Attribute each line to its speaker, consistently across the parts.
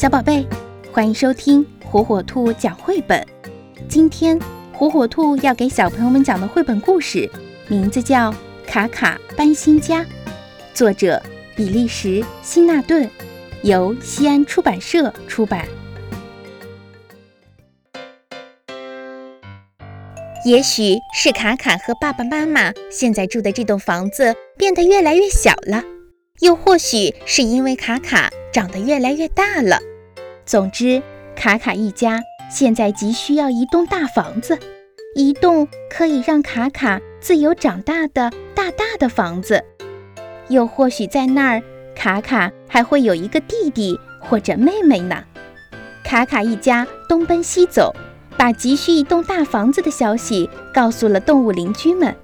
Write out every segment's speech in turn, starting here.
Speaker 1: 小宝贝，欢迎收听火火兔讲绘本。今天火火兔要给小朋友们讲的绘本故事，名字叫《卡卡搬新家》，作者比利时辛纳顿，由西安出版社出版。也许是卡卡和爸爸妈妈现在住的这栋房子变得越来越小了，又或许是因为卡卡长得越来越大了。总之，卡卡一家现在急需要一栋大房子，一栋可以让卡卡自由长大的大大的房子。又或许在那儿，卡卡还会有一个弟弟或者妹妹呢。卡卡一家东奔西走。把急需一栋大房子的消息告诉了动物邻居们。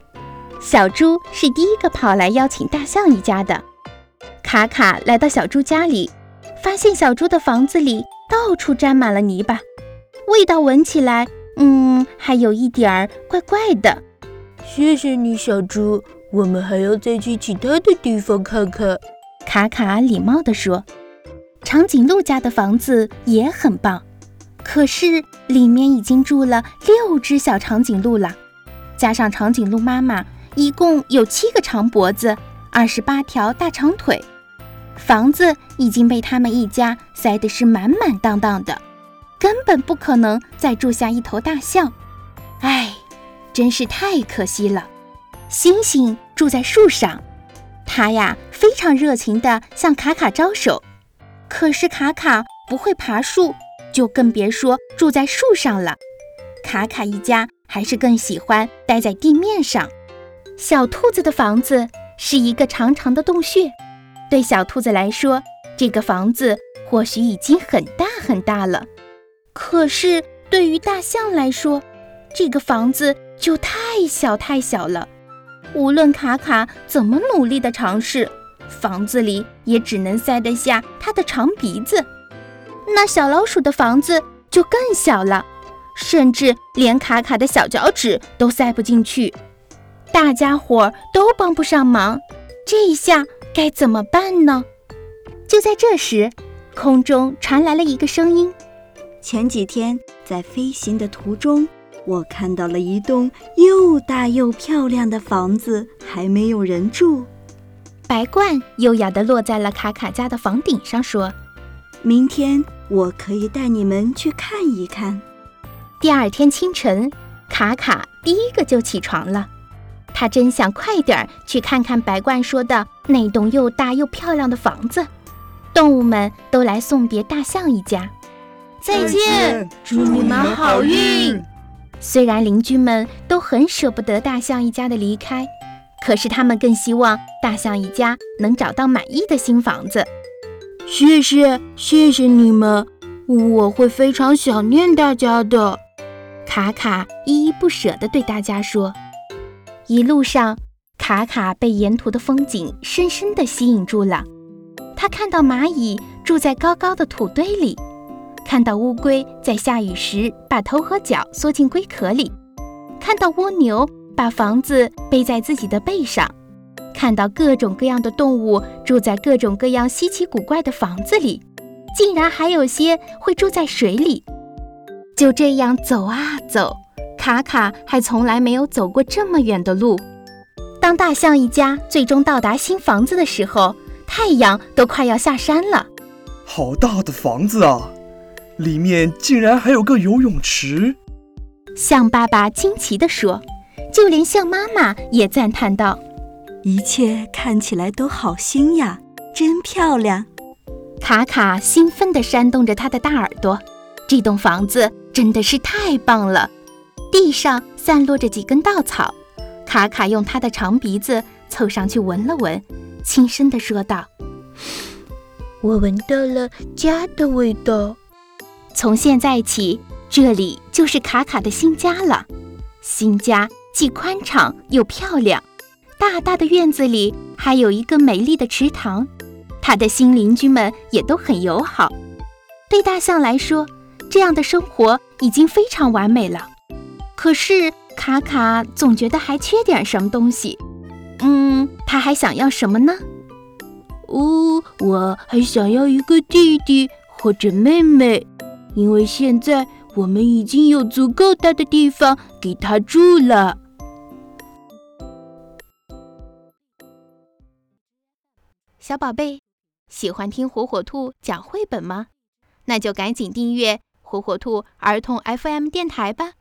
Speaker 1: 小猪是第一个跑来邀请大象一家的。卡卡来到小猪家里，发现小猪的房子里到处沾满了泥巴，味道闻起来，嗯，还有一点儿怪怪的。
Speaker 2: 谢谢你，小猪。我们还要再去其他的地方看看。
Speaker 1: 卡卡礼貌地说。长颈鹿家的房子也很棒。可是里面已经住了六只小长颈鹿了，加上长颈鹿妈妈，一共有七个长脖子，二十八条大长腿。房子已经被他们一家塞得是满满当当的，根本不可能再住下一头大象。唉，真是太可惜了。星星住在树上，他呀非常热情地向卡卡招手，可是卡卡不会爬树。就更别说住在树上了。卡卡一家还是更喜欢待在地面上。小兔子的房子是一个长长的洞穴，对小兔子来说，这个房子或许已经很大很大了。可是对于大象来说，这个房子就太小太小了。无论卡卡怎么努力的尝试，房子里也只能塞得下它的长鼻子。那小老鼠的房子就更小了，甚至连卡卡的小脚趾都塞不进去，大家伙都帮不上忙，这一下该怎么办呢？就在这时，空中传来了一个声音：“
Speaker 3: 前几天在飞行的途中，我看到了一栋又大又漂亮的房子，还没有人住。”
Speaker 1: 白鹳优雅地落在了卡卡家的房顶上，说。
Speaker 3: 明天我可以带你们去看一看。
Speaker 1: 第二天清晨，卡卡第一个就起床了。他真想快点儿去看看白鹳说的那栋又大又漂亮的房子。动物们都来送别大象一家，
Speaker 2: 再见，祝你们好运。
Speaker 1: 虽然邻居们都很舍不得大象一家的离开，可是他们更希望大象一家能找到满意的新房子。
Speaker 2: 谢谢，谢谢你们，我会非常想念大家的。
Speaker 1: 卡卡依依不舍地对大家说。一路上，卡卡被沿途的风景深深地吸引住了。他看到蚂蚁住在高高的土堆里，看到乌龟在下雨时把头和脚缩进龟壳里，看到蜗牛把房子背在自己的背上。看到各种各样的动物住在各种各样稀奇古怪的房子里，竟然还有些会住在水里。就这样走啊走，卡卡还从来没有走过这么远的路。当大象一家最终到达新房子的时候，太阳都快要下山了。
Speaker 4: 好大的房子啊！里面竟然还有个游泳池。
Speaker 1: 象爸爸惊奇地说，就连象妈妈也赞叹道。
Speaker 3: 一切看起来都好新呀，真漂亮！
Speaker 1: 卡卡兴奋地扇动着他的大耳朵。这栋房子真的是太棒了。地上散落着几根稻草，卡卡用他的长鼻子凑上去闻了闻，轻声地说道：“
Speaker 2: 我闻到了家的味道。
Speaker 1: 从现在起，这里就是卡卡的新家了。新家既宽敞又漂亮。”大大的院子里还有一个美丽的池塘，他的新邻居们也都很友好。对大象来说，这样的生活已经非常完美了。可是卡卡总觉得还缺点什么东西。嗯，他还想要什么呢？
Speaker 2: 哦，我还想要一个弟弟或者妹妹，因为现在我们已经有足够大的地方给他住了。
Speaker 1: 小宝贝，喜欢听火火兔讲绘本吗？那就赶紧订阅火火兔儿童 FM 电台吧。